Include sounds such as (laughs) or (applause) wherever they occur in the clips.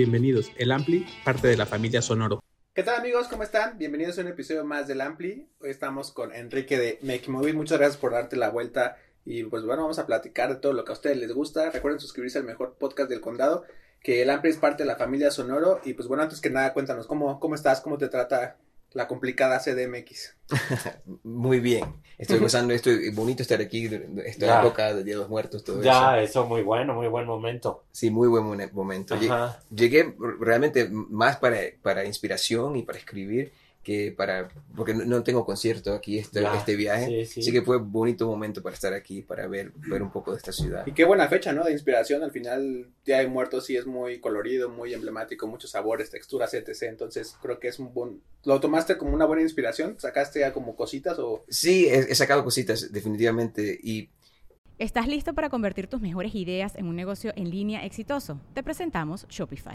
bienvenidos. El Ampli, parte de la familia Sonoro. ¿Qué tal amigos? ¿Cómo están? Bienvenidos a un episodio más del Ampli. Hoy estamos con Enrique de Make Movie. Muchas gracias por darte la vuelta. Y pues bueno, vamos a platicar de todo lo que a ustedes les gusta. Recuerden suscribirse al mejor podcast del condado, que el Ampli es parte de la familia Sonoro. Y pues bueno, antes que nada, cuéntanos, ¿cómo, cómo estás? ¿Cómo te trata la complicada CDMX. (laughs) muy bien. Estoy (laughs) gozando esto. Bonito estar aquí. Estoy en boca de Día de los Muertos. Todo ya, eso. muy bueno, muy buen momento. Sí, muy buen momento. Llegué realmente más para, para inspiración y para escribir que para, porque no tengo concierto aquí este, este viaje, sí, sí. que fue bonito momento para estar aquí, para ver, ver un poco de esta ciudad. Y qué buena fecha, ¿no? De inspiración, al final Día de Muertos sí es muy colorido, muy emblemático, muchos sabores, texturas, etc. Entonces creo que es un buen, ¿lo tomaste como una buena inspiración? ¿Sacaste ya como cositas o...? Sí, he, he sacado cositas, definitivamente, y... ¿Estás listo para convertir tus mejores ideas en un negocio en línea exitoso? Te presentamos Shopify.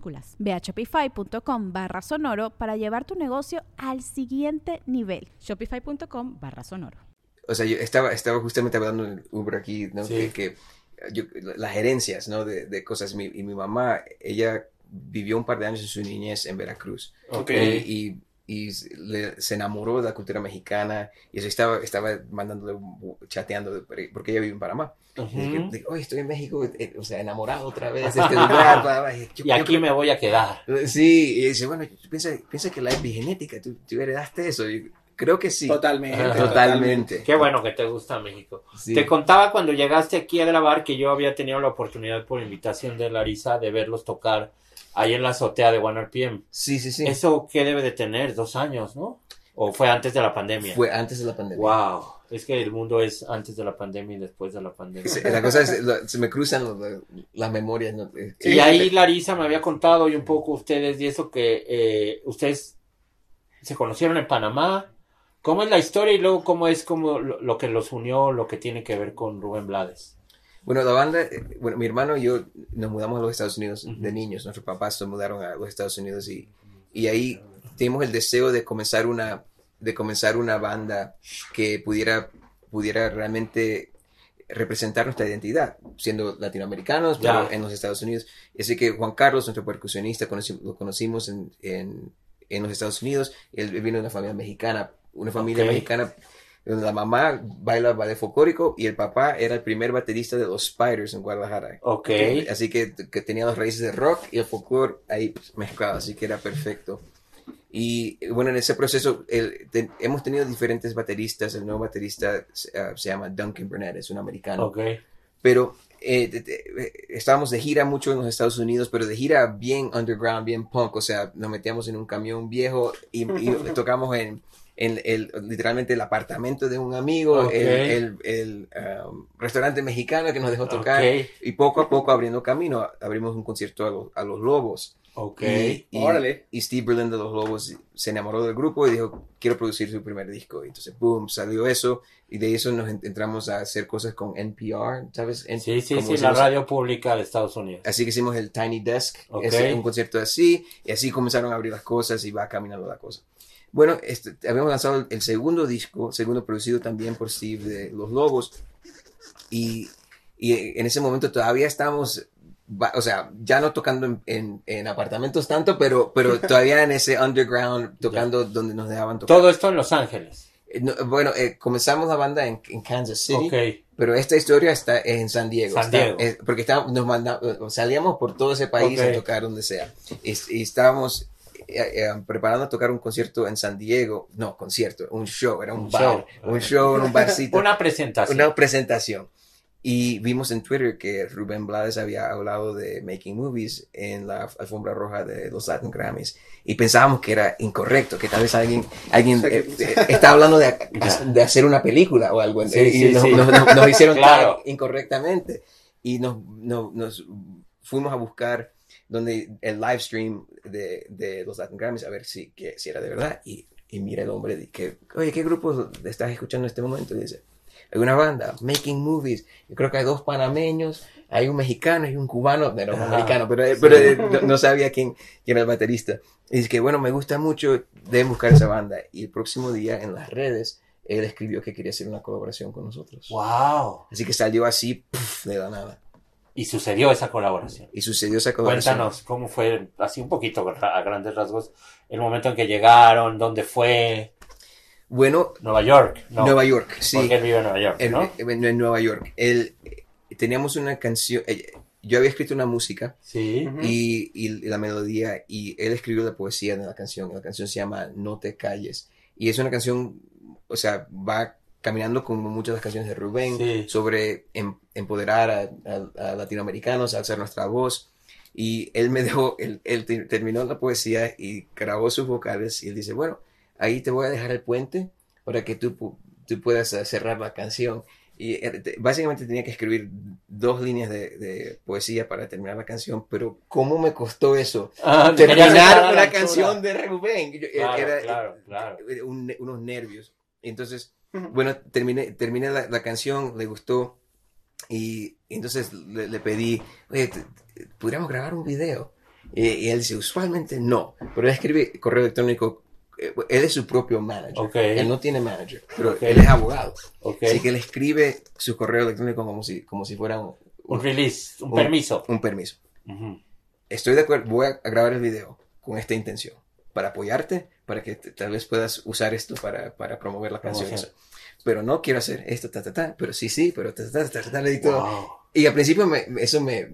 Ve a shopify.com barra sonoro para llevar tu negocio al siguiente nivel. Shopify.com barra sonoro. O sea, yo estaba, estaba justamente hablando en Uber aquí, ¿no? Que, las gerencias, ¿no? De, de cosas. Mi, y mi mamá, ella vivió un par de años en su niñez en Veracruz. Okay. y y se enamoró de la cultura mexicana y eso estaba, estaba mandándole, chateando, porque ella vive en Panamá. Uh estoy en México, eh, o sea, enamorado otra vez de este lugar. (laughs) y aquí me voy a quedar. Sí, y dice, bueno, piensa, piensa que la epigenética, tú, tú heredaste eso. Y creo que sí. Totalmente, totalmente. Qué bueno que te gusta México. Te contaba cuando llegaste aquí a grabar que yo había tenido la oportunidad por invitación de Larisa de verlos tocar ahí en la azotea de One RPM. Sí, sí, sí. ¿Eso qué debe de tener? Dos años, ¿no? ¿O fue antes de la pandemia? Fue antes de la pandemia. Wow. Es que el mundo es antes de la pandemia y después de la pandemia. la cosa es, se me cruzan las memorias. Y ahí Larisa me había contado y un poco ustedes y eso que eh, ustedes se conocieron en Panamá. ¿Cómo es la historia y luego cómo es como lo, que los unió, lo que tiene que ver con Rubén Blades? Bueno, la banda, eh, bueno, mi hermano y yo nos mudamos a los Estados Unidos de niños. Nuestros papás se mudaron a los Estados Unidos y, y ahí tuvimos el deseo de comenzar una, de comenzar una banda que pudiera, pudiera realmente representar nuestra identidad, siendo latinoamericanos, pero en los Estados Unidos. Así que Juan Carlos, nuestro percusionista, lo conocimos en, en, en, los Estados Unidos. Él vino de una familia mexicana, una familia mexicana la mamá baila ballet folclórico y el papá era el primer baterista de los Spiders en Guadalajara. Ok. Así que, que tenía las raíces de rock y el folclore ahí mezclado, así que era perfecto. Y bueno, en ese proceso hemos tenido diferentes bateristas. El nuevo baterista ah, se llama Duncan Burnett, es un americano. Ok. Pero eh, estábamos de gira mucho en los Estados Unidos, pero de gira bien underground, bien punk. O sea, nos metíamos en un camión viejo y, y (laughs) tocamos en en el, literalmente el apartamento de un amigo, el, el, um, restaurante mexicano que nos dejó tocar y poco a poco abriendo camino abrimos un concierto a, los Lobos. Okay. Y, y, Steve Berlin de los Lobos se enamoró del grupo y dijo, quiero producir su primer disco. Y entonces, boom, salió eso. Y de eso nos entramos a hacer cosas con NPR, ¿sabes? sí, sí, sí, la radio pública de Estados Unidos. Así que hicimos el Tiny Desk, un concierto así. Y así comenzaron a abrir las cosas y va caminando la cosa. Bueno, este, habíamos lanzado el segundo disco, segundo producido también por Steve de Los Lobos. Y, y en ese momento todavía estamos, o sea, ya no tocando en, en, apartamentos tanto, pero, pero (laughs) todavía en ese underground, tocando donde nos dejaban tocar. Todo esto en Los Ángeles. Eh, bueno, eh, comenzamos la banda en, en Kansas City, okay. pero esta historia está en San Diego. San Diego. Eh, porque estábamos, nos mandamos, salíamos por todo ese país a tocar donde sea. Y, y estábamos eh, eh, preparando a tocar un concierto en San Diego, no, concierto, un show, era un, bar, un show en un barcito. (laughs) una presentación. Una presentación. Y vimos en Twitter que Rubén Blades había hablado de making movies en la alfombra roja de los Latin Grammys. Y pensábamos que era incorrecto, que tal vez alguien, alguien (laughs) O sea, que- eh, eh, está hablando de, (laughs) de hacer una película o algo. Sí, y sí, nos, sí. nos- nos- nos hicieron Claro. incorrectamente. Y nos, nos, nos fuimos a buscar donde el live stream de, de los Latin Grammys a ver si, que, si era de verdad. Y, y mira el hombre, de que, oye, ¿qué grupo estás escuchando en este momento? Y dice, hay una banda, Making Movies. Yo creo que hay dos panameños, hay un mexicano y un cubano. No un americano, pero, pero eh, no, no sabía quién, quién era el baterista. Y dice que, bueno, me gusta mucho, deben buscar esa banda. Y el próximo día en las redes, él escribió que quería hacer una colaboración con nosotros. Wow. Así que salió así, de la nada. Y sucedió esa colaboración. Y sucedió esa colaboración. Cuéntanos cómo fue, así un poquito a grandes rasgos, el momento en que llegaron, dónde fue, Bueno, Nueva York, ¿no? Nueva York, sí. Porque él vive en Nueva York, En, ¿no? en- en Nueva York. Él, eh, teníamos una canción, eh, yo había escrito una música Sí. Y, y la melodía y él escribió la poesía de la canción. La canción se llama No te calles. Y es una canción, o sea, va caminando como muchas de las canciones de Rubén Sí. sobre em- empoderar a, a- a latinoamericanos, alzar nuestra voz. Y él me (laughs) dejó, él, él te- terminó la poesía y grabó sus vocales y él dice, bueno, ahí te voy a dejar el puente para que tú, tú puedas eh, cerrar la canción. Y eh, te- básicamente tenía que escribir dos líneas de, de poesía para terminar la canción, pero ¿cómo me costó eso? (laughs) Ah, Terminar la altura. canción de Rubén. Yo- Claro, era claro, claro. eh, un- unos nervios. Entonces, Bueno, terminé, terminé la, la canción, le gustó y, y entonces le, le pedí, oye, ¿podríamos grabar un video? Y, y él dice, usualmente no, pero él escribe correo electrónico, eh, él es su propio manager, Ok. él no tiene manager, pero él es abogado, así que él escribe su correo electrónico como si, como si fuera un, Un release, un un- permiso. un permiso. Estoy de acuerdo, voy a grabar el video con esta intención, para apoyarte, para que te- tal vez puedas usar esto para, para promover la canción. Pero no quiero hacer esto, ta, ta, ta, pero sí, sí, pero ta, ta, ta, ta, ta, di todo. Wow. Y al principio me- eso me,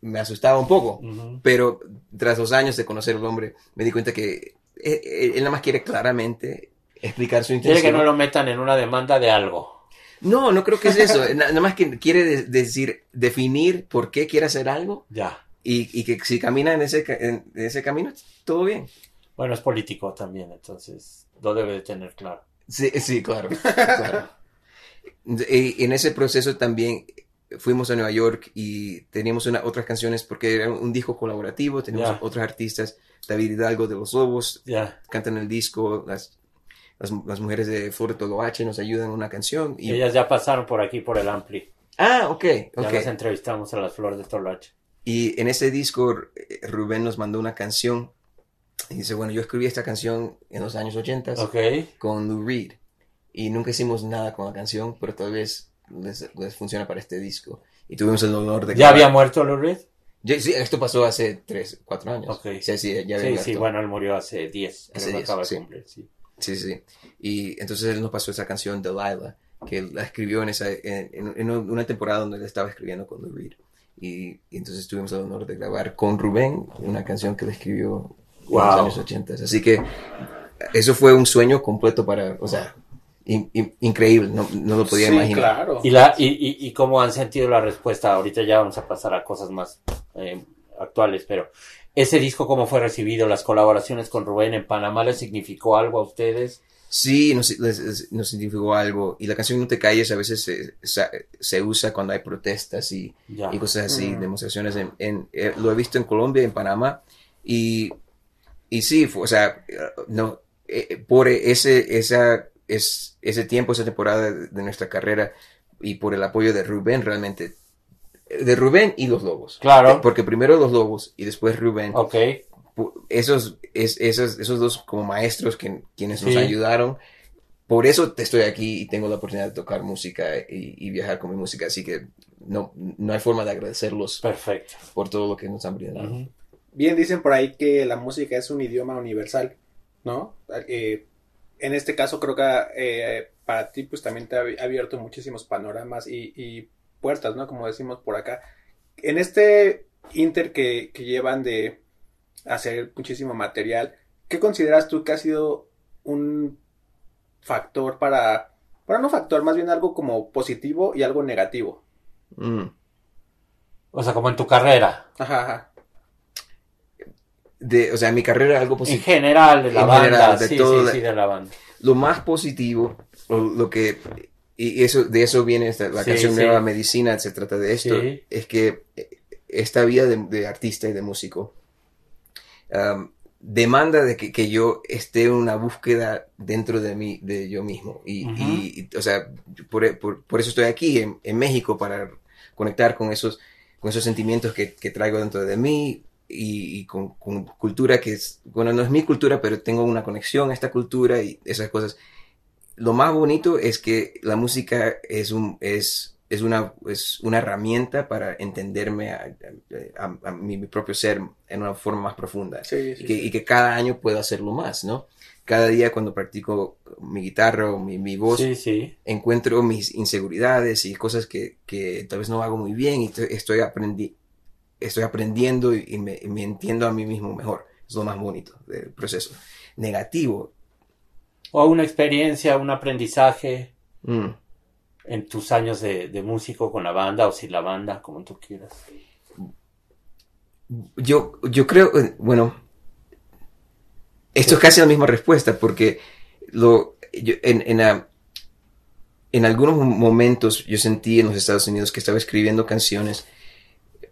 me asustaba un poco, Ujú. pero tras dos años de conocer al hombre, me di cuenta que él, él- él nada más quiere claramente explicar su Quiere intención. que no lo metan en una demanda de algo. no, no creo que es eso. (laughs) Na- nada más que quiere de- decir, definir por qué quiere hacer algo Ya. y, y que si camina en ese, en ese camino, todo bien. Bueno, es político también, entonces lo debe de tener claro. Sí, sí, claro. claro. (laughs) Y en ese proceso también fuimos a Nueva York y teníamos una, otras canciones porque era un disco colaborativo, teníamos Ya. otros artistas, David Hidalgo de Los Lobos, Ya. cantan el disco, las, las, las mujeres de Flor de Toloache nos ayudan en una canción. Y... Ellas ya pasaron por aquí por el Ampli. Ah, ok, Ya las entrevistamos a las flores de Toloache. Y en ese disco eh, Rubén nos mandó una canción y dice, bueno, yo escribí esta canción en los años 80 Ok. con Lou Reed y nunca hicimos nada con la canción, pero tal vez les, les funciona para este disco. Y tuvimos el honor de... ¿Ya había muerto Lou Reed? Ya- sí, esto pasó hace 3, 4 años. Ok. Sí, sí, ya había Sí, sí, bueno, él murió hace 10. Hace Creo que 10, acaba de sí. cumplir, sí. Sí, sí. Y entonces él nos pasó esa canción Delilah, que la escribió en, esa, en, en- una temporada donde él estaba escribiendo con Lou Reed. Y, y entonces tuvimos el honor de grabar con Rubén una canción que él escribió en Wow. los años 80. Así que eso fue un sueño completo para, o sea, in- in- increíble, no, no lo podía sí, imaginar. claro. ¿Y, la, y, y, y cómo han sentido la respuesta? Ahorita ya vamos a pasar a cosas más eh, actuales, pero ese disco, ¿cómo fue recibido? ¿Las colaboraciones con Rubén en Panamá les significó algo a ustedes? Sí, nos, les- nos significó algo. Y la canción No te calles a veces se, se- se usa cuando hay protestas y, y cosas así, Mm. demostraciones. En, en- eh, lo he visto en Colombia, en Panamá. Y, y sí, fue- o sea, eh, no, eh, por ese, esa, es, ese tiempo, esa temporada de, nuestra carrera y por el apoyo de Rubén, realmente. De Rubén y los Lobos. Claro. Porque primero los Lobos y después Rubén Ok. esos, es, esos, esos dos como maestros que, quienes nos Sí. ayudaron, por eso te estoy aquí y tengo la oportunidad de tocar música y, y viajar con mi música, así que no, no hay forma de agradecerlos Perfecto. por todo lo que nos han brindado. Ujú. Bien dicen por ahí que la música es un idioma universal, ¿no? Eh, en este caso creo que eh, para ti pues también te ha abi- abierto muchísimos panoramas y, y puertas, ¿no? Como decimos por acá. En este inter que, que llevan de hacer muchísimo material, ¿qué consideras tú que ha sido un factor para, bueno, no factor, más bien algo como positivo y algo negativo Mm. O sea, como en tu carrera. Ajá, ajá. De, o sea, mi carrera algo En positivo. general, de la En banda. general, de sí, todo sí, sí, de la banda. Lo más positivo, o lo que, y eso, de eso viene esta, la canción. Nueva Medicina, se trata de esto, es que esta vida de, de artista y de músico um, demanda de que, que yo esté en una búsqueda dentro de mí, de yo mismo. Y, Ujú. y- y, o sea, por, por- por eso estoy aquí en, en México, para conectar con esos, con esos sentimientos que, que traigo dentro de mí y, y con, con cultura que es, bueno, no es mi cultura, pero tengo una conexión a esta cultura y esas cosas. Lo más bonito es que la música es un, es, es una, es una herramienta para entenderme a, a- a mi, mi propio ser en una forma más profunda Sí, sí. y que, sí. y que cada año puedo hacerlo más, ¿no? Cada día cuando practico mi guitarra o mi, mi voz, encuentro mis inseguridades y cosas que, que tal vez no hago muy bien y te- estoy, aprendi estoy aprendiendo y, y me, y me entiendo a mí mismo mejor. Es lo más bonito del proceso. Negativo. O una experiencia, un aprendizaje mm, en tus años de, de músico con la banda o sin la banda, como tú quieras. Yo, yo creo, eh, bueno, esto es casi la misma respuesta porque lo, yo- en, en, ah, en algunos momentos yo sentí en los Estados Unidos que estaba escribiendo canciones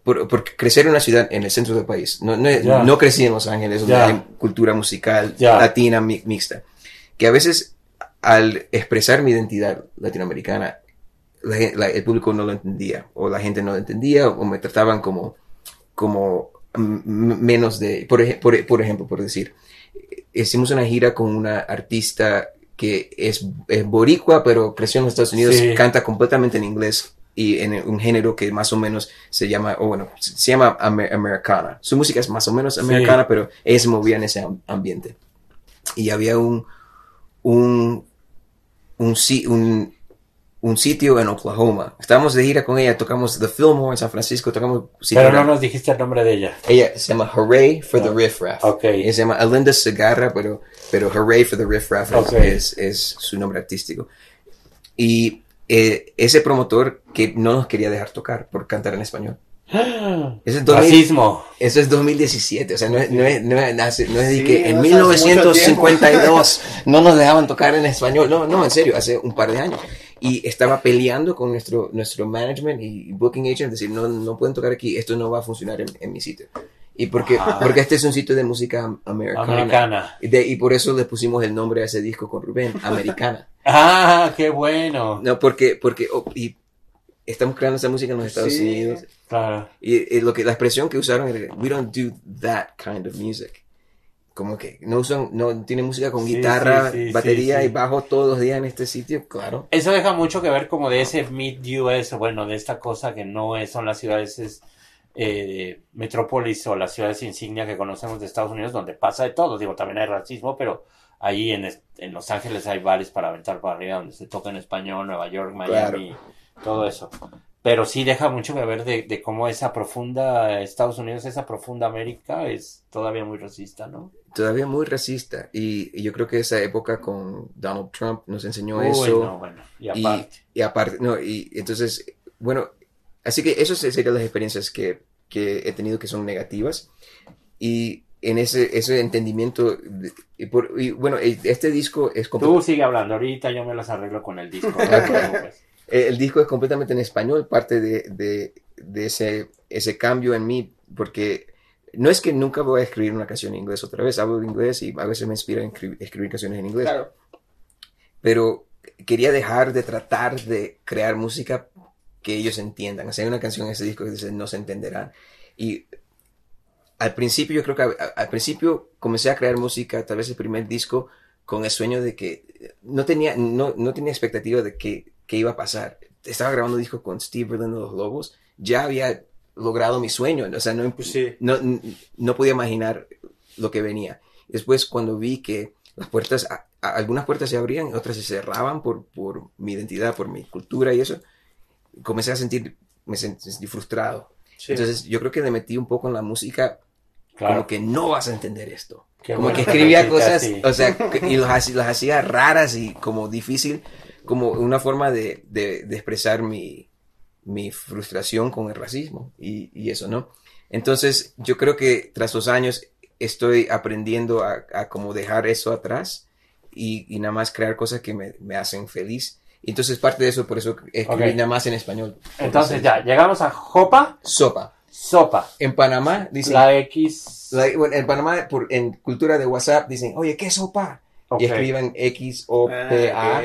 por, por crecer en una ciudad en el centro del país. No, no, Ya. no crecí en Los Ángeles, donde Ya. hay cultura musical Ya. latina mi- mixta. Que a veces al expresar mi identidad latinoamericana, la la- el público no lo entendía, o la gente no lo entendía, o me trataban como, como menos de, por, por, por ejemplo, por decir, hicimos una gira con una artista que es, es boricua, pero creció en los Estados Unidos, Sí. canta completamente en inglés y en un género que más o menos se llama, o bueno, se llama amer- americana. Su música es más o menos Sí. americana, pero ella se movía en ese am- ambiente. Y había un, un, un, un, un sitio en Oklahoma. Estábamos de gira con ella, tocamos The Fillmore en San Francisco, tocamos... Pero no nos dijiste el nombre de ella. Ella se llama Hooray for the Ah, Riff Raff. ok. Ella se llama Alinda Segarra, pero, pero Hooray for the Riff Raff es- Ok. es, es su nombre artístico. Y eh, ese promotor que no nos quería dejar tocar por cantar en español. (gasps) Ese es 2000 Racismo. eso es 2017, o sea, no es, no es, no es, no es- no es Sí, que en no es hace mucho 1952 no nos dejaban tocar en español, no, no, en serio, hace un par de años. Y estaba peleando con nuestro, nuestro management y booking agent, decir, no, no pueden tocar aquí, esto no va a funcionar en, en mi sitio. Y porque, Ah. porque este es un sitio de música americana. Americana. Y, de- y por eso le pusimos el nombre a ese disco con Rubén, Americana. Ah, qué bueno. No, porque, porque, oh, y estamos creando esa música en los Estados Sí. Unidos. Claro. Y, y lo que la expresión que usaron era we don't do that kind of music. Como que no usan, no tiene música con Sí, guitarra, sí, sí, batería sí, sí. y bajo todos los días en este sitio, claro. Eso deja mucho que ver como de ese mid-US, bueno, de esta cosa que no es, son las ciudades es, eh, metrópolis o las ciudades insignia que conocemos de Estados Unidos, donde pasa de todo. Digo, también hay racismo, pero ahí en, en Los Ángeles hay bares para aventar para arriba donde se toca en español, Nueva York, Miami, todo eso. Pero sí deja mucho que ver de, de cómo esa profunda Estados Unidos, esa profunda América es todavía muy racista, ¿no? Todavía muy racista. Y, y yo creo que esa época con Donald Trump nos enseñó Uy, eso. no, bueno, y aparte. y aparte, no, y entonces, bueno, así que eso serían las experiencias que, que he tenido que son negativas. Y en ese, ese entendimiento, de- y, por, y bueno, este disco es Tú sigue hablando, ahorita yo me las arreglo con el disco. (laughs) no preocupes. Eh, El disco es completamente en español, parte de, de, de ese, ese cambio en mí, porque no es que nunca voy a escribir una canción en inglés otra vez, hablo inglés y a veces me inspira en escribir, escribir canciones en inglés, Claro. pero quería dejar de tratar de crear música que ellos entiendan. O sea, hay una canción en ese disco que dice no se entenderán. Y al principio, yo creo que a- al principio comencé a crear música, tal vez el primer disco, con el sueño de que no tenía, no, no tenía expectativa de que, que iba a pasar. Estaba grabando un disco con Steve Berlin de los Lobos, ya había logrado mi sueño, o sea, no, sí. no, no podía imaginar lo que venía. Después, cuando vi que las puertas, a- a- algunas puertas se abrían, otras se cerraban por, por mi identidad, por mi cultura y eso, comencé a sentir, me sent- sentí frustrado. Sí. Entonces, yo creo que le metí un poco en la música, Claro. como que no vas a entender esto. Qué como que escribía (laughs) cosas, o sea, y las hacía raras y como difícil, como una forma de, de, de expresar mi, mi frustración con el racismo y, y eso, ¿no? Entonces, yo creo que tras los años estoy aprendiendo a, a como dejar eso atrás y, y nada más crear cosas que me, me hacen feliz. Y entonces parte de eso, por eso escribí Ok. nada más en español. Entonces ya, llegamos a Jopa, Sopa. sopa. En Panamá dicen, La X. la- bueno, en Panamá, por, en cultura de WhatsApp, dicen, oye, ¿qué sopa? Ok. Y escriben X-O-P-A. Ah, ok.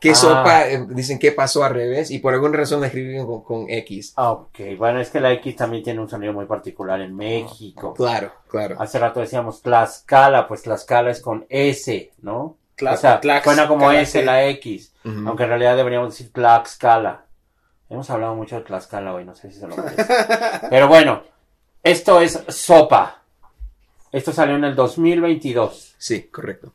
¿Qué Ah. sopa? Eh, Dicen, ¿qué pasó al revés? Y por alguna razón la escriben con, con X. Ah, Ok, bueno, es que la X también tiene un sonido muy particular en México. Claro, claro. Hace rato decíamos Tlaxcala, pues Tlaxcala es con S, ¿no? Tla- o sea, Tlax- suena como Cala, S sí. la X, aunque en realidad deberíamos decir Tlaxcala. Hemos hablado mucho de Tlaxcala hoy, no sé si se lo merece. (laughs) Pero bueno, esto es Sopa. Esto salió en el 2022. Sí, correcto.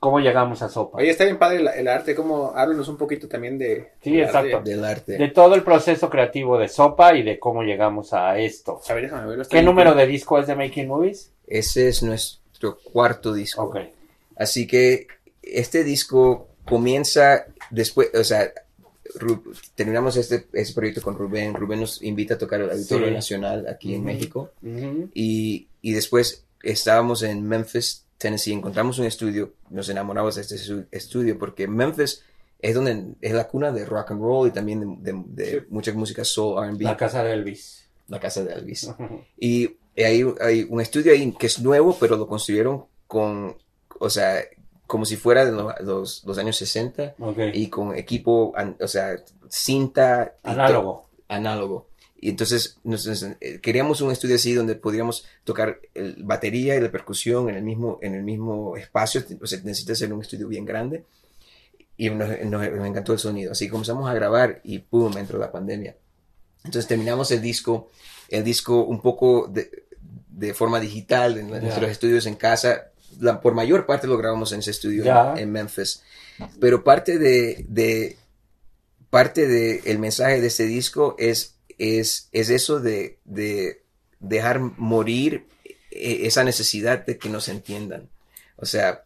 ¿Cómo llegamos a Sopa? Oye, está bien padre el, el arte, como háblanos un poquito también de... Sí, exacto. arte. Del arte. De todo el proceso creativo de Sopa y de cómo llegamos a esto. A ver, déjame verlo. está ¿Qué número de disco es de Making Movies? Ese es nuestro cuarto disco. Ok. Así que este disco comienza después, o sea, terminamos este, este proyecto con Rubén. Rubén nos invita a tocar el Auditorio Sí. Nacional aquí en Ujú. México. Y, y después estábamos en Memphis, Tennessee. Encontramos un estudio, nos enamoramos de este estudio porque Memphis es donde es la cuna de rock and roll y también de, de- de Sí. mucha música soul, R&B, La casa de Elvis. la casa de Elvis. Y hay, hay un estudio ahí que es nuevo, pero lo construyeron con, o sea, como si fuera de lo- los, los años 60 Ok. y con equipo, an- o sea, cinta. Análogo. Análogo. Y entonces nos- nos- eh, queríamos un estudio así donde podríamos tocar el- batería y la percusión en el mismo, en el mismo espacio. O sea, necesita ser un estudio bien grande. Y nos, nos- nos encantó el sonido. Así que comenzamos a grabar y ¡pum! entró la pandemia. Entonces terminamos el disco, el disco un poco de, de forma digital en Ya. nuestros estudios en casa. La, por mayor parte lo grabamos en ese estudio Ya. en, en Memphis. Pero parte de, de parte de el mensaje de este disco es, es, es eso de, de dejar morir eh, esa necesidad de que nos entiendan. O sea,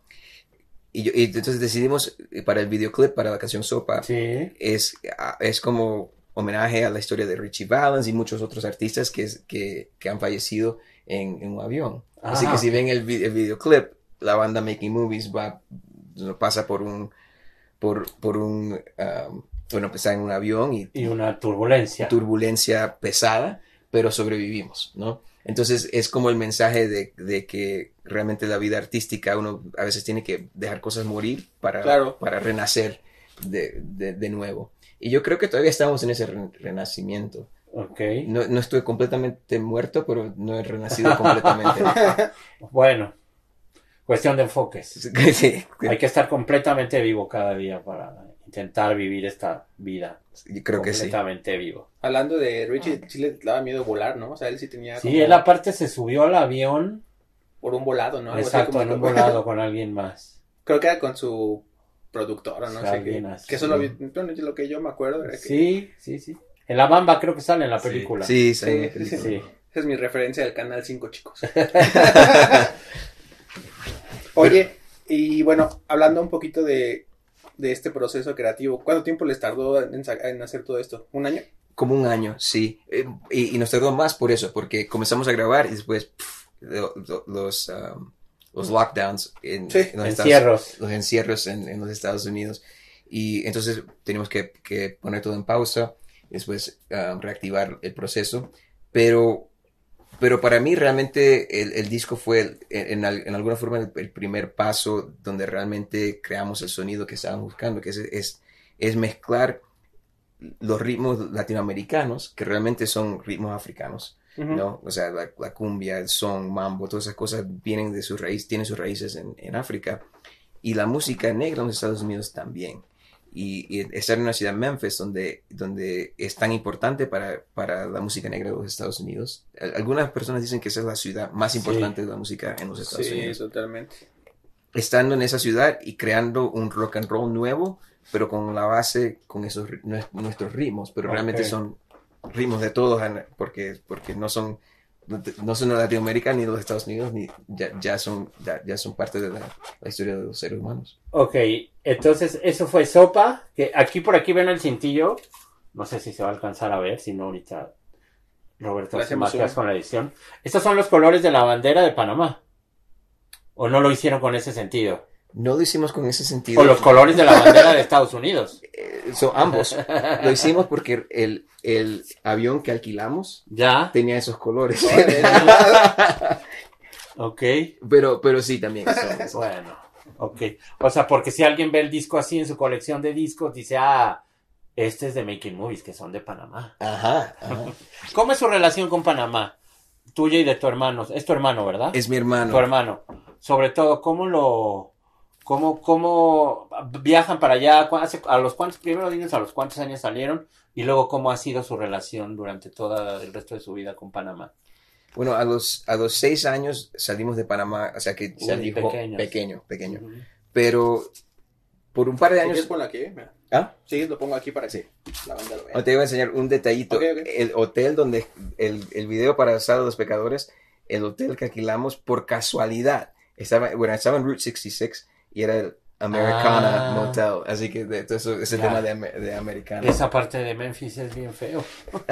y, yo- y entonces decidimos eh, para el videoclip, para la canción Sopa, Sí. es, es como homenaje a la historia de Richie Valens y muchos otros artistas que, que, que han fallecido en, en un avión. Así que si ven el, el videoclip, la banda Making Movies va, pasa por un, por, por un, um, bueno, está en un avión y Y una turbulencia. turbulencia pesada, pero sobrevivimos, ¿no? Entonces es como el mensaje de, de que realmente la vida artística uno a veces tiene que dejar cosas morir para, Claro. para renacer de, de- de nuevo. Y yo creo que todavía estamos en ese re- renacimiento. Ok. No, no estoy completamente muerto, pero no he renacido completamente. (laughs) Bueno. Cuestión de enfoques. (laughs) Sí, Hay que estar completamente vivo cada día para intentar vivir esta vida. yo creo que sí. completamente vivo. Hablando de Richie, sí le daba miedo volar, ¿no? O sea, él sí tenía Sí, como él aparte se subió al avión. por un volado, ¿no? Exacto, como en un volado (laughs) con alguien más. Creo que era con su productora, ¿no? O sé sea, qué. alguien así. Que eso lo vi, bueno, lo que yo me acuerdo era que... Sí, sí, sí. En la bamba creo que sale en la película. Sí, Sí, sí, sí. Sí. Esa es mi referencia del canal 5, chicos. (laughs) Oye, y bueno, hablando un poquito de, de este proceso creativo, ¿cuánto tiempo les tardó en, hacer todo esto? ¿Un año? Como un año, sí. Eh, y, y nos tardó más por eso, porque comenzamos a grabar y después pf, lo- lo- los, um, los lockdowns en, Sí, en los, Estados, Encierros. los encierros en, en los Estados Unidos. Y entonces tenemos que, que poner todo en pausa, después um, reactivar el proceso. Pero, pero para mí realmente el, el disco fue el- en, en alguna forma el, el primer paso donde realmente creamos el sonido que estábamos buscando, que es, es, es mezclar los ritmos latinoamericanos, que realmente son ritmos africanos, Ujú. ¿no? O sea, la, la cumbia, el son, mambo, todas esas cosas vienen de sus raíces, tienen sus raíces en, en África. Y la música negra en los Estados Unidos también. Y, y estar en una ciudad, Memphis, donde, donde es tan importante para, para la música negra de los Estados Unidos. Al- Algunas personas dicen que esa es la ciudad más Sí. importante de la música en los Estados Sí, Unidos totalmente. estando en esa ciudad y creando un rock and roll nuevo, pero con la base, con esos nuestros ritmos, pero realmente son ritmos de todos, porque, porque no son no son de Latinoamérica ni de los Estados Unidos, ni ya, ya son ya, ya son parte de la, la historia de los seres humanos. Ok, entonces eso fue sopa. Que aquí por aquí ven el cintillo. No sé si se va a alcanzar a ver, si no ahorita Roberto hace zoom. con la edición. Estos son los colores de la bandera de Panamá. ¿O no lo hicieron con ese sentido? No lo hicimos con ese sentido. O los colores de la (laughs) bandera de Estados Unidos. Eh, son ambos. Lo hicimos porque el, el avión que alquilamos Ya, tenía esos colores. (laughs) Ok. pero, pero sí, también. son- Bueno, ok. O sea, porque si alguien ve el disco así en su colección de discos, dice, ah, este es de Making Movies, que son de Panamá. Ajá, ajá. (laughs) ¿Cómo es su relación con Panamá? Tuya y de tu hermano. Es tu hermano, ¿verdad? Es mi hermano. Tu hermano. Sobre todo, ¿cómo lo... ¿Cómo, cómo viajan para allá? ¿Cu- hace- ¿A los cuántos, primero dinos a los cuántos años salieron? Y luego, ¿cómo ha sido su relación durante todo el resto de su vida con Panamá? Bueno, a los, a los seis años salimos de Panamá, o sea que Uy, dijo pequeños. pequeño, pequeño. Pero por un par de años... quieres ponlo aquí, mira. ¿Ah? Sí, lo pongo aquí para que Sí. la banda lo vea. O te iba a enseñar un detallito. El hotel donde, el, el video para Sábado de los Pecadores, el hotel que alquilamos por casualidad, estaba, bueno, estaba en Route 66 y era el Americana Ah. Motel. Así que de, todo eso, ese Ya. tema de, de Americana. Esa parte de Memphis es bien feo. (laughs)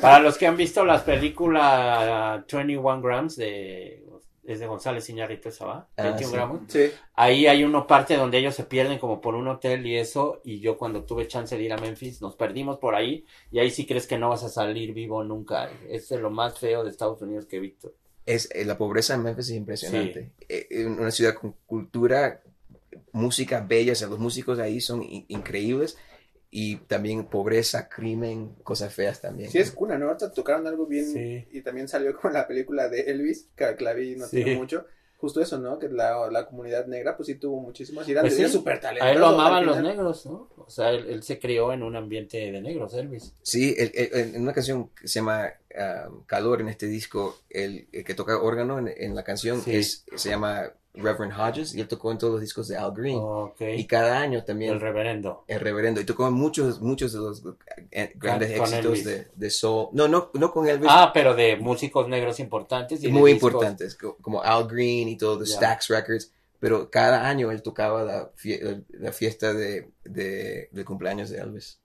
Para los que han visto las películas 21 Grams de, es de González Iñárritu, esa va, Ah, 21 sí. gramos. Sí. Ahí hay una parte donde ellos se pierden como por un hotel y eso, y yo cuando tuve chance de ir a Memphis, nos perdimos por ahí, y ahí sí crees que no vas a salir vivo nunca. Es de lo más feo de Estados Unidos que he visto. Es, eh, la pobreza en Memphis es impresionante. Eh, una ciudad con cultura, música bella, o sea, los músicos ahí son in- increíbles. Y también pobreza, crimen, cosas feas también. Sí, es cuna, ¿no? Ahorita tocaron algo bien. Sí. Y también salió con la película de Elvis, que que la vi no Sí. tiene mucho. Justo eso, ¿no? Que la, la comunidad negra, pues sí tuvo muchísimos. Y eran Pues era sí, súper A talentoso. él lo amaban los negros, ¿no? O sea, él, él se crió en un ambiente de negros, Elvis. Sí, el- el- en una canción que se llama ah, Calor en este disco, el, el que toca órgano en, en la canción Sí. es, se llama Reverend Hodges y él tocó en todos los discos de Al Green. Y cada año también El reverendo. el reverendo. Y tocó en muchos, muchos de los eh, grandes Con éxitos de, de soul. No, no, no con Elvis. Ah, pero de músicos negros importantes. Y muy discos. importantes, co- como Al Green y todo, de Ya. Stax Records. Pero cada año él tocaba la, fie- la fiesta de, de, de cumpleaños de Elvis.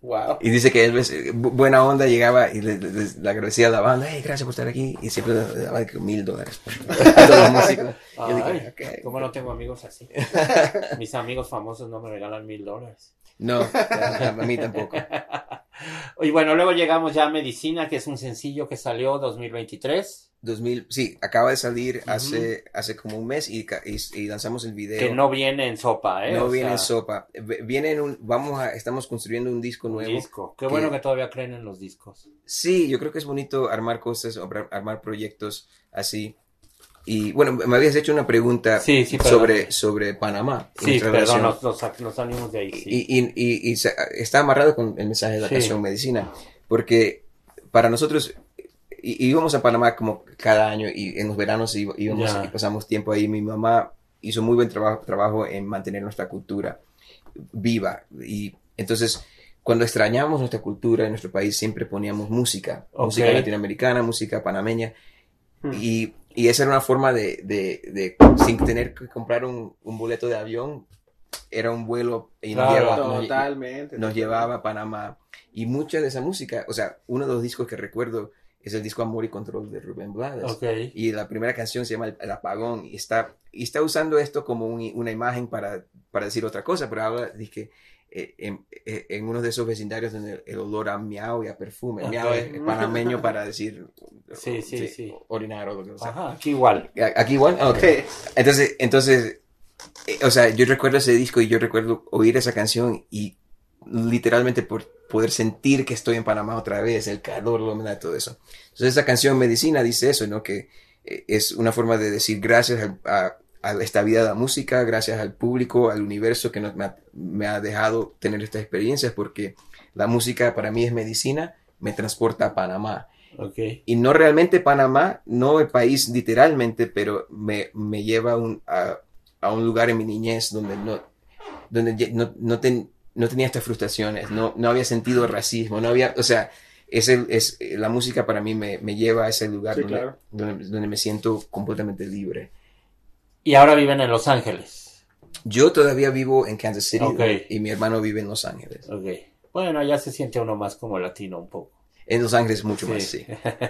Wow. Y dice que Elvis, eh, bu- buena onda, llegaba y le, le- le agradecía a la banda, hey, gracias por estar aquí. Y siempre le daba mil dólares a todos los músicos. Yo dije, Ay, "Ok". ¿Cómo no tengo amigos así? (laughs) Mis amigos famosos no me regalan mil dólares. No, a mí tampoco. (laughs) Y bueno, luego llegamos ya a Medicina, que es un sencillo que salió 2023, 2000, sí, acaba de salir hace, hace como un mes y, y, y lanzamos el video. que no viene en sopa, ¿eh? No O viene en sopa. Viene en un, vamos a, estamos construyendo un disco un nuevo. disco. Qué que- bueno que todavía creen en los discos. Sí, yo creo que es bonito armar cosas, armar proyectos así. Y bueno, me habías hecho una pregunta Sí, sí, sobre, sobre Panamá. Sí, perdón, nos, nos, salimos de ahí. Sí. Y, y- y- y está amarrado con el mensaje de la canción Medicina, porque para nosotros íbamos a Panamá como cada año y en los veranos íbamos Ya. y pasamos tiempo ahí. Mi mamá hizo muy buen trabajo, trabajo en mantener nuestra cultura viva y entonces cuando extrañamos nuestra cultura en nuestro país siempre poníamos música, Ok. música latinoamericana, música panameña Hmm. y, y esa era una forma de, de- de, sin tener que comprar un, un boleto de avión, era un vuelo y nos Claro. lleva- nos- Totalmente. nos llevaba a Panamá. Y mucha de esa música, o sea, uno de los discos que recuerdo es el disco Amor y Control de Rubén Blades. Y la primera canción se llama El, Apagón y está, y está usando esto como un- una imagen para, para decir otra cosa, pero que eh, en, eh, en uno de esos vecindarios donde el, el olor a miau y a perfume. Ok. Miau es panameño para decir Sí, sí, sí. orinar o lo que sea. Ajá, aquí igual. Aquí igual, Ah, ok. Sí. Entonces, entonces, eh, o sea, yo recuerdo ese disco y yo recuerdo oír esa canción y literalmente por poder sentir que estoy en Panamá otra vez, el calor, la humedad, todo eso. Entonces, esa canción Medicina dice eso, ¿no? Que eh, es una forma de decir gracias al- a, a esta vida de la música, gracias al público, al universo que nos, me, ha, me ha dejado tener estas experiencias, porque la música para mí es medicina, me transporta a Panamá Ok. y no realmente Panamá, no el país literalmente, pero me, me lleva a un, a, a un lugar en mi niñez donde no, donde no, no, ten- no tenía estas frustraciones, no, no había sentido racismo, no había, o sea, es el- es, la música para mí me, me lleva a ese lugar Sí, donde, claro. donde, donde me siento completamente libre. Y ahora viven en Los Ángeles. Yo todavía vivo en Kansas City y mi hermano vive en Los Ángeles. Ok. Bueno, ya se siente uno más como latino un poco. En Los Ángeles mucho más, sí.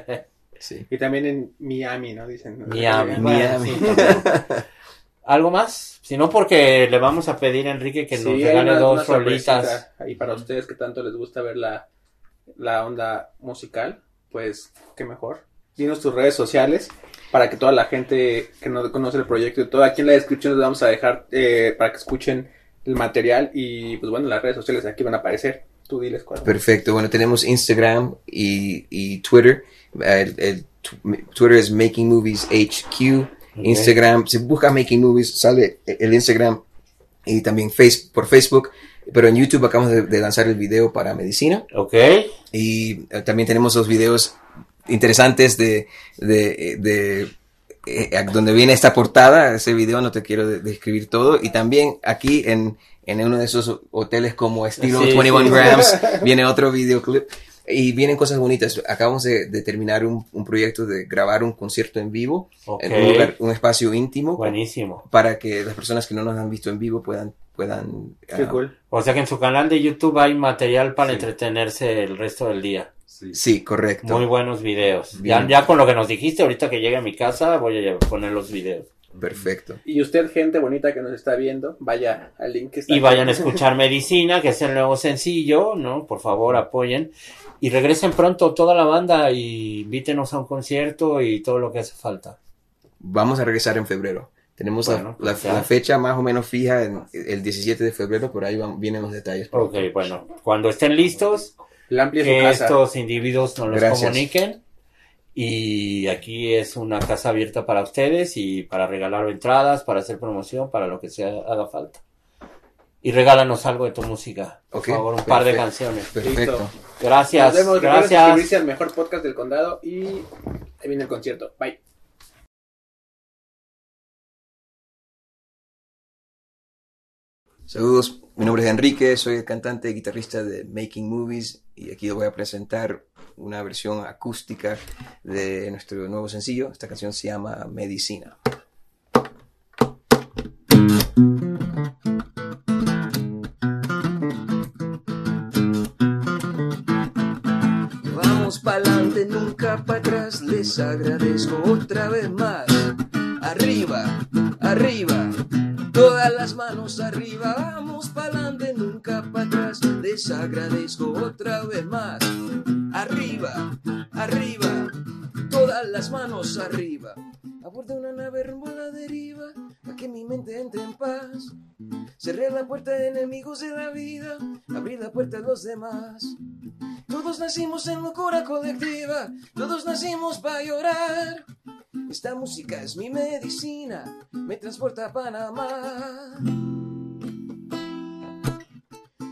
(laughs) sí. Y también en Miami, ¿no? Dicen. Miami. Bueno, Miami. sí. (laughs) ¿Algo más? Si no, porque le vamos a pedir a Enrique que sí, nos regale una- dos una rolitas. ahí para ustedes que tanto les gusta ver la, la onda musical, pues qué mejor. Dinos tus redes sociales para que toda la gente que no conoce el proyecto y todo, aquí en la descripción les vamos a dejar eh, para que escuchen el material y pues bueno, las redes sociales aquí van a aparecer. Tú diles cuál. Perfecto. Bueno, tenemos Instagram y, y Twitter. El, el tu- Twitter es Making Movies HQ. Instagram, si buscas Making Movies, sale el Instagram y también face, por Facebook. Pero en YouTube acabamos de, de lanzar el video para medicina. Ok. Y eh, también tenemos los videos interesantes de, de, de, eh, donde viene esta portada. Ese video no te quiero de- describir todo. Y también aquí en, en uno de esos hoteles como estilo Sí, 21 sí. Grams viene otro videoclip. Y vienen cosas bonitas. Acabamos de, de terminar un, un proyecto de grabar un concierto en vivo Ok. en un lugar, un espacio íntimo Buenísimo. para que las personas que no nos han visto en vivo puedan puedan Qué ah, cool. O sea que en su canal de YouTube hay material para Sí. entretenerse el resto del día. Sí correcto Muy buenos videos. Ya, con lo que nos dijiste, ahorita que llegue a mi casa voy a poner los videos. perfecto Y usted, gente bonita que nos está viendo, vaya al link que está. Y aquí. vayan a (laughs) escuchar Medicina, que es el nuevo sencillo, ¿no? Por favor, apoyen. Y regresen pronto toda la banda y invítenos a un concierto y todo lo que hace falta. vamos a regresar en febrero tenemos la- Bueno, la, pues la fecha más o menos fija en el 17 de febrero por ahí van- vienen los detalles Ok, bueno, cuando estén listos, El amplia es su que casa. estos individuos nos los Gracias. comuniquen. Y aquí es una casa abierta para ustedes y para regalar entradas, para hacer promoción, para lo que sea haga falta. Y regálanos algo de tu música, por favor, un par de canciones. perfecto Listo. Gracias, Nos vemos. Gracias. suscribirse al mejor podcast del condado y ahí viene el concierto. Bye. Saludos mi nombre es Enrique soy el cantante y guitarrista de Making Movies y aquí les voy a presentar una versión acústica de nuestro nuevo sencillo. Esta canción se llama Medicina. Vamos pa'lante, nunca para atrás, les agradezco otra vez más. Arriba, arriba, las manos arriba, vamos pa'lante, nunca para atrás, les agradezco otra vez más. Arriba, arriba, todas las manos arriba. A bordo de una nave rumbo a la deriva, a que mi mente entre en paz. Cerré la puerta de enemigos de la vida, abrí la puerta a los demás. Todos nacimos en locura colectiva, todos nacimos para llorar. Esta música es mi medicina, me transporta a Panamá.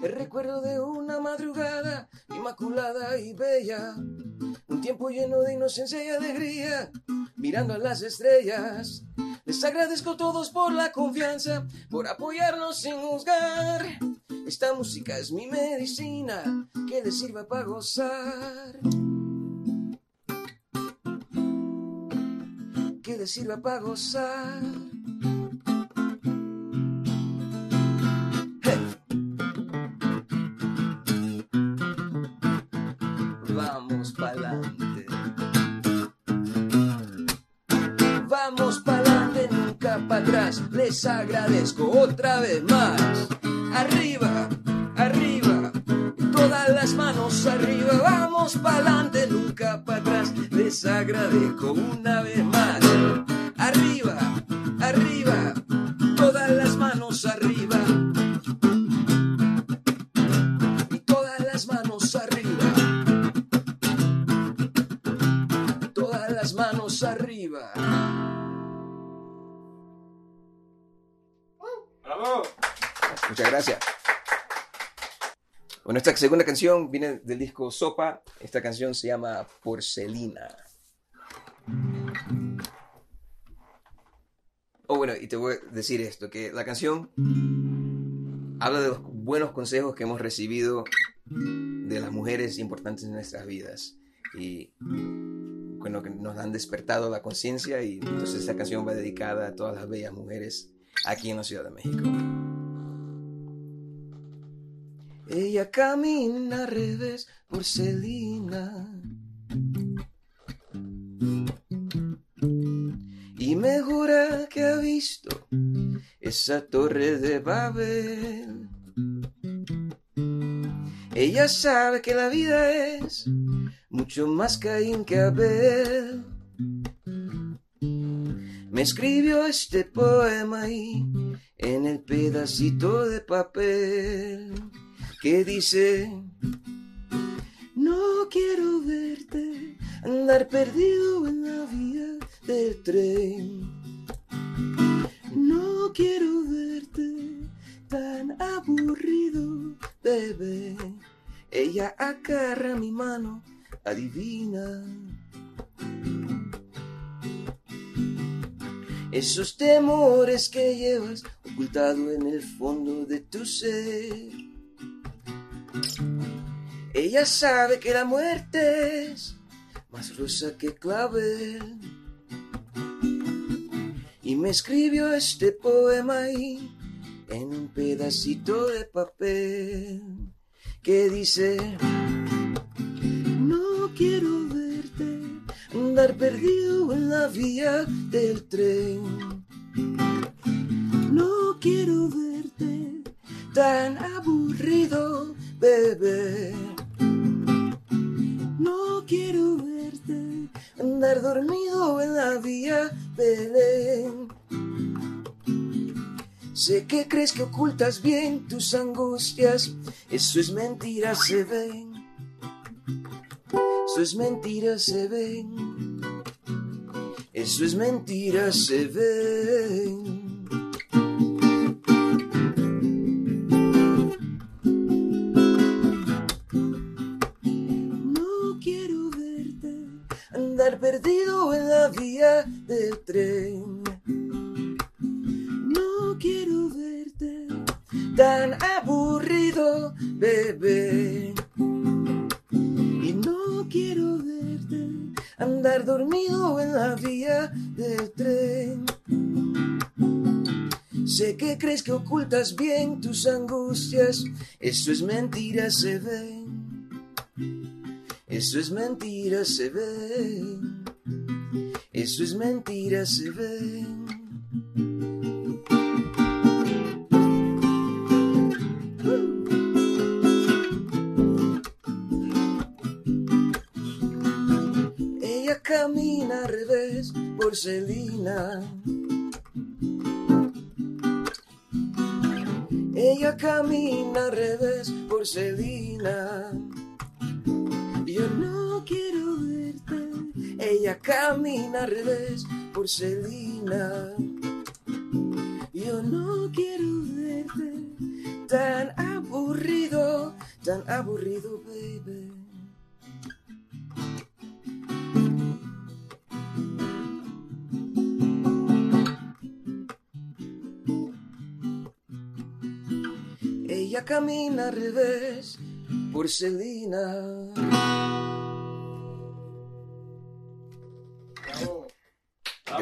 El recuerdo de una madrugada inmaculada y bella, un tiempo lleno de inocencia y alegría, mirando a las estrellas. Les agradezco a todos por la confianza, por apoyarnos sin juzgar. Esta música es mi medicina, que les sirva para gozar. Sirva para gozar. Hey. Vamos pa'lante. Vamos pa'lante, nunca para atrás. Les agradezco otra vez más. Arriba, arriba, las manos arriba. Vamos pa'lante, nunca para atrás. Les agradezco una vez más. Arriba, arriba, todas las manos arriba. Y todas las manos arriba. Todas las manos arriba. Muchas gracias. Bueno, esta segunda canción viene del disco Sopa. Esta canción se llama Porcelina. Oh, bueno, y te voy a decir esto, que la canción habla de los buenos consejos que hemos recibido de las mujeres importantes en nuestras vidas. Y bueno, que nos han despertado la conciencia y entonces esta canción va dedicada a todas las bellas mujeres aquí en la Ciudad de México. Ella camina al revés por Celina. Y me jura que ha visto esa torre de Babel. Ella sabe que la vida es mucho más Caín que Abel. Me escribió este poema ahí en el pedacito de papel que dice, no quiero verte andar perdido en la vía del tren. No quiero verte tan aburrido, bebé. Ella agarra mi mano, adivina. Esos temores que llevas ocultado en el fondo de tu ser. Ella sabe que la muerte es más rosa que clavel. Y me escribió este poema ahí en un pedacito de papel que dice, no quiero verte andar perdido en la vía del tren. No quiero verte tan aburrido, bebé. No quiero verte andar dormido en la vía Belén. Sé que crees que ocultas bien tus angustias, eso es mentira, se ven. Eso es mentira, se ven. Eso es mentira, se ven. Del tren. No quiero verte tan aburrido, bebé. Y no quiero verte andar dormido en la vía del tren. Sé que crees que ocultas bien tus angustias, eso es mentira, se ve. Eso es mentira, se ve. Eso es mentira, se ve. Ella camina al revés por Celina. Ella camina al revés por Camina al revés por Celina. Yo no quiero verte tan aburrido, tan aburrido, baby. Ella camina al revés por